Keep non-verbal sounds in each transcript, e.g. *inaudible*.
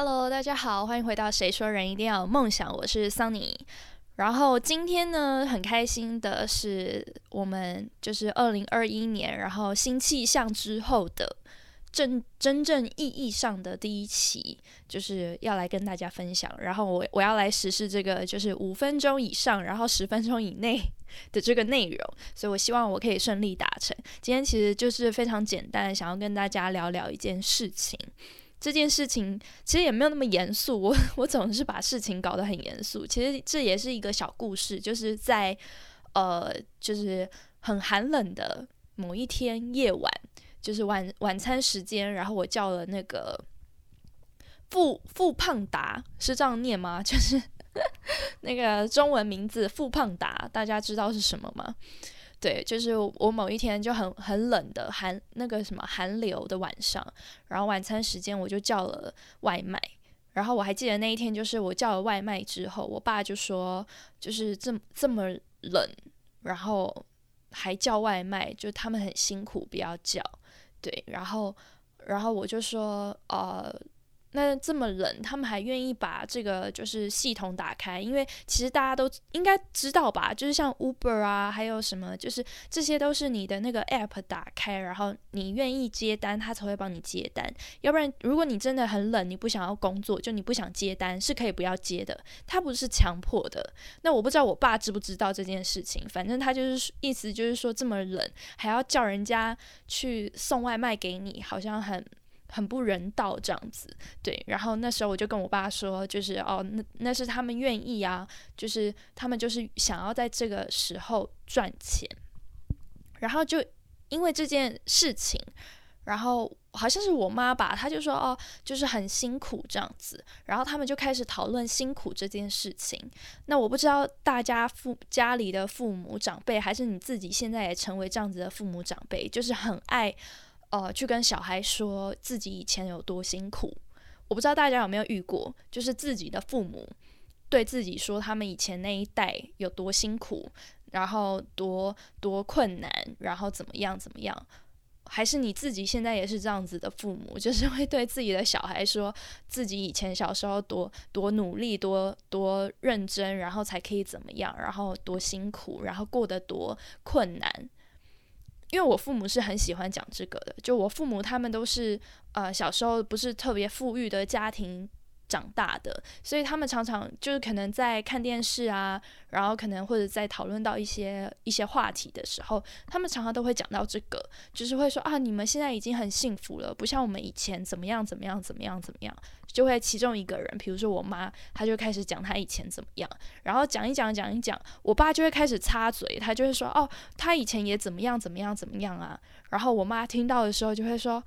Hello，大家好，欢迎回到《谁说人一定要有梦想》，我是 Sunny。然后今天呢，很开心的是，我们就是二零二一年，然后新气象之后的真真正意义上的第一期，就是要来跟大家分享。然后我我要来实施这个，就是五分钟以上，然后十分钟以内的这个内容，所以我希望我可以顺利达成。今天其实就是非常简单，想要跟大家聊聊一件事情。这件事情其实也没有那么严肃，我 *laughs* 我总是把事情搞得很严肃。其实这也是一个小故事，就是在呃，就是很寒冷的某一天夜晚，就是晚晚餐时间，然后我叫了那个富富胖达，是这样念吗？*laughs* 就是 *laughs* 那个中文名字富胖达，大家知道是什么吗？对，就是我某一天就很很冷的寒那个什么寒流的晚上，然后晚餐时间我就叫了外卖，然后我还记得那一天就是我叫了外卖之后，我爸就说就是这么这么冷，然后还叫外卖，就他们很辛苦，不要叫。对，然后然后我就说呃。那这么冷，他们还愿意把这个就是系统打开，因为其实大家都应该知道吧，就是像 Uber 啊，还有什么，就是这些都是你的那个 App 打开，然后你愿意接单，他才会帮你接单。要不然，如果你真的很冷，你不想要工作，就你不想接单，是可以不要接的，他不是强迫的。那我不知道我爸知不知道这件事情，反正他就是意思就是说这么冷还要叫人家去送外卖给你，好像很。很不人道这样子，对。然后那时候我就跟我爸说，就是哦，那那是他们愿意啊，就是他们就是想要在这个时候赚钱。然后就因为这件事情，然后好像是我妈吧，她就说哦，就是很辛苦这样子。然后他们就开始讨论辛苦这件事情。那我不知道大家父家里的父母长辈，还是你自己现在也成为这样子的父母长辈，就是很爱。呃，去跟小孩说自己以前有多辛苦，我不知道大家有没有遇过，就是自己的父母对自己说他们以前那一代有多辛苦，然后多多困难，然后怎么样怎么样，还是你自己现在也是这样子的父母，*laughs* 就是会对自己的小孩说自己以前小时候多多努力，多多认真，然后才可以怎么样，然后多辛苦，然后过得多困难。因为我父母是很喜欢讲这个的，就我父母他们都是呃小时候不是特别富裕的家庭。长大的，所以他们常常就是可能在看电视啊，然后可能或者在讨论到一些一些话题的时候，他们常常都会讲到这个，就是会说啊，你们现在已经很幸福了，不像我们以前怎么样怎么样怎么样怎么样，就会其中一个人，比如说我妈，她就开始讲她以前怎么样，然后讲一讲讲一讲，我爸就会开始插嘴，他就会说哦，他以前也怎么样怎么样怎么样啊，然后我妈听到的时候就会说。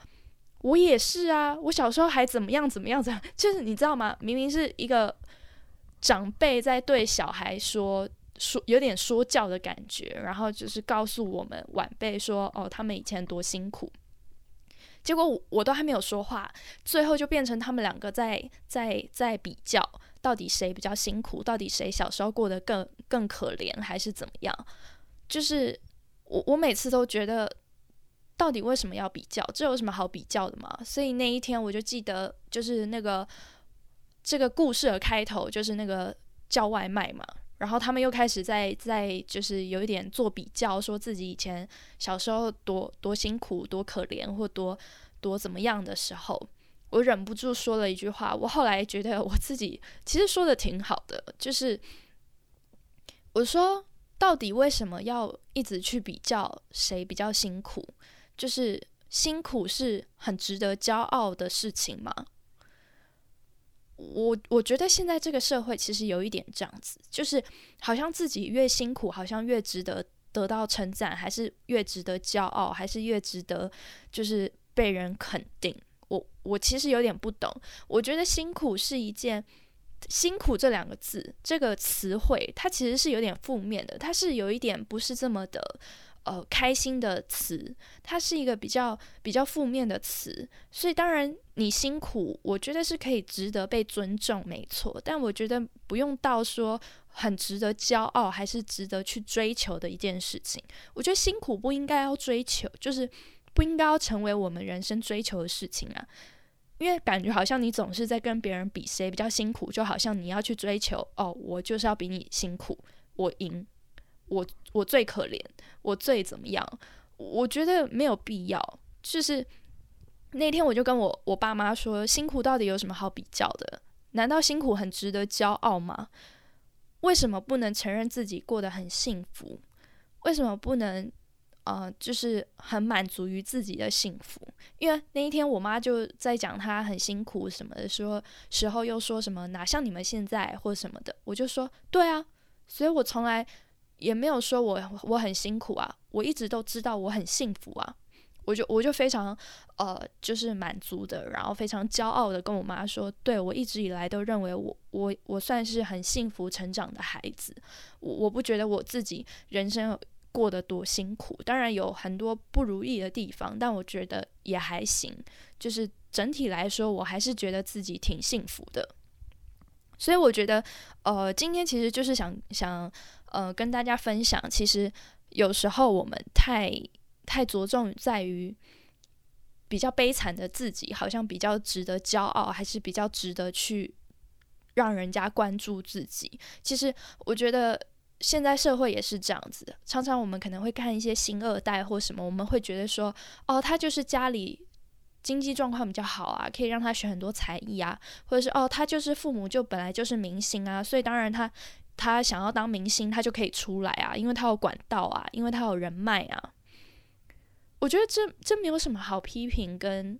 我也是啊，我小时候还怎么样怎么样子，*laughs* 就是你知道吗？明明是一个长辈在对小孩说说，有点说教的感觉，然后就是告诉我们晚辈说，哦，他们以前多辛苦。结果我我都还没有说话，最后就变成他们两个在在在比较，到底谁比较辛苦，到底谁小时候过得更更可怜，还是怎么样？就是我我每次都觉得。到底为什么要比较？这有什么好比较的吗？所以那一天我就记得，就是那个这个故事的开头，就是那个叫外卖嘛。然后他们又开始在在就是有一点做比较，说自己以前小时候多多辛苦、多可怜或多多怎么样的时候，我忍不住说了一句话。我后来觉得我自己其实说的挺好的，就是我说，到底为什么要一直去比较谁比较辛苦？就是辛苦是很值得骄傲的事情吗？我我觉得现在这个社会其实有一点这样子，就是好像自己越辛苦，好像越值得得到称赞，还是越值得骄傲，还是越值得就是被人肯定。我我其实有点不懂。我觉得辛苦是一件辛苦这两个字这个词汇，它其实是有点负面的，它是有一点不是这么的。呃，开心的词，它是一个比较比较负面的词，所以当然你辛苦，我觉得是可以值得被尊重，没错。但我觉得不用到说很值得骄傲，还是值得去追求的一件事情。我觉得辛苦不应该要追求，就是不应该要成为我们人生追求的事情啊。因为感觉好像你总是在跟别人比谁比较辛苦，就好像你要去追求哦，我就是要比你辛苦，我赢，我我最可怜，我最怎么样？我觉得没有必要。就是那天我就跟我我爸妈说，辛苦到底有什么好比较的？难道辛苦很值得骄傲吗？为什么不能承认自己过得很幸福？为什么不能？呃，就是很满足于自己的幸福，因为那一天我妈就在讲她很辛苦什么的，说时候又说什么哪像你们现在或什么的，我就说对啊，所以我从来也没有说我我很辛苦啊，我一直都知道我很幸福啊，我就我就非常呃就是满足的，然后非常骄傲的跟我妈说，对我一直以来都认为我我我算是很幸福成长的孩子，我我不觉得我自己人生。过得多辛苦，当然有很多不如意的地方，但我觉得也还行。就是整体来说，我还是觉得自己挺幸福的。所以我觉得，呃，今天其实就是想想，呃，跟大家分享，其实有时候我们太太着重在于比较悲惨的自己，好像比较值得骄傲，还是比较值得去让人家关注自己。其实我觉得。现在社会也是这样子的，常常我们可能会看一些新二代或什么，我们会觉得说，哦，他就是家里经济状况比较好啊，可以让他学很多才艺啊，或者是哦，他就是父母就本来就是明星啊，所以当然他他想要当明星，他就可以出来啊，因为他有管道啊，因为他有人脉啊。我觉得这这没有什么好批评。跟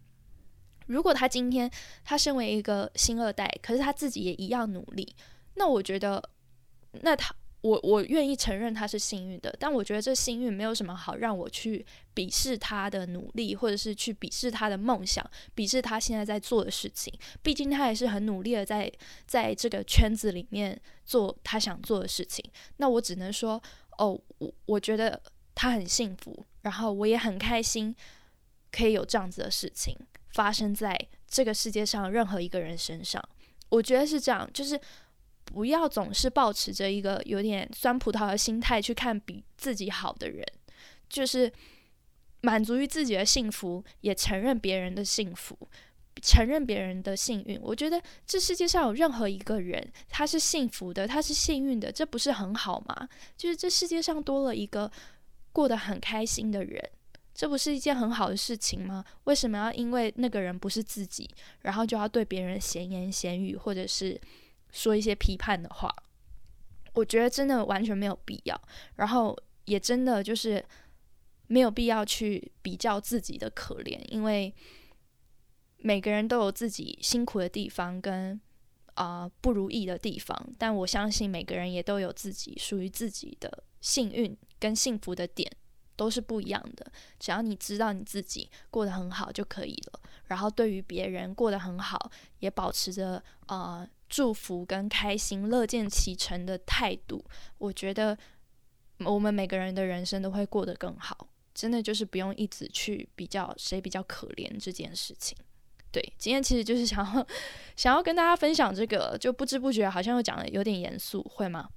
如果他今天他身为一个星二代，可是他自己也一样努力，那我觉得那他。我我愿意承认他是幸运的，但我觉得这幸运没有什么好让我去鄙视他的努力，或者是去鄙视他的梦想，鄙视他现在在做的事情。毕竟他也是很努力的在在这个圈子里面做他想做的事情。那我只能说，哦，我我觉得他很幸福，然后我也很开心，可以有这样子的事情发生在这个世界上任何一个人身上。我觉得是这样，就是。不要总是保持着一个有点酸葡萄的心态去看比自己好的人，就是满足于自己的幸福，也承认别人的幸福，承认别人的幸运。我觉得这世界上有任何一个人他是幸福的，他是幸运的，这不是很好吗？就是这世界上多了一个过得很开心的人，这不是一件很好的事情吗？为什么要因为那个人不是自己，然后就要对别人闲言闲语，或者是？说一些批判的话，我觉得真的完全没有必要，然后也真的就是没有必要去比较自己的可怜，因为每个人都有自己辛苦的地方跟啊不如意的地方，但我相信每个人也都有自己属于自己的幸运跟幸福的点。都是不一样的，只要你知道你自己过得很好就可以了。然后对于别人过得很好，也保持着呃祝福跟开心、乐见其成的态度，我觉得我们每个人的人生都会过得更好。真的就是不用一直去比较谁比较可怜这件事情。对，今天其实就是想要想要跟大家分享这个，就不知不觉好像又讲的有点严肃，会吗？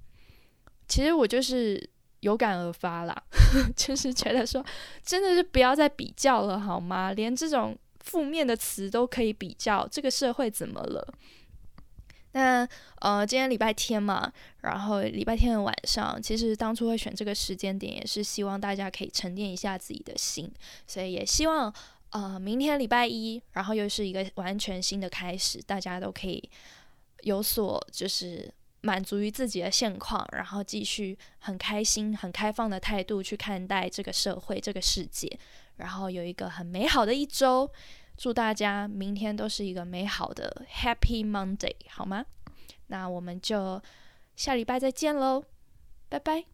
其实我就是。有感而发啦，*laughs* 就是觉得说，真的是不要再比较了，好吗？连这种负面的词都可以比较，这个社会怎么了？那呃，今天礼拜天嘛，然后礼拜天的晚上，其实当初会选这个时间点，也是希望大家可以沉淀一下自己的心，所以也希望呃，明天礼拜一，然后又是一个完全新的开始，大家都可以有所就是。满足于自己的现况，然后继续很开心、很开放的态度去看待这个社会、这个世界，然后有一个很美好的一周。祝大家明天都是一个美好的 Happy Monday，好吗？那我们就下礼拜再见喽，拜拜。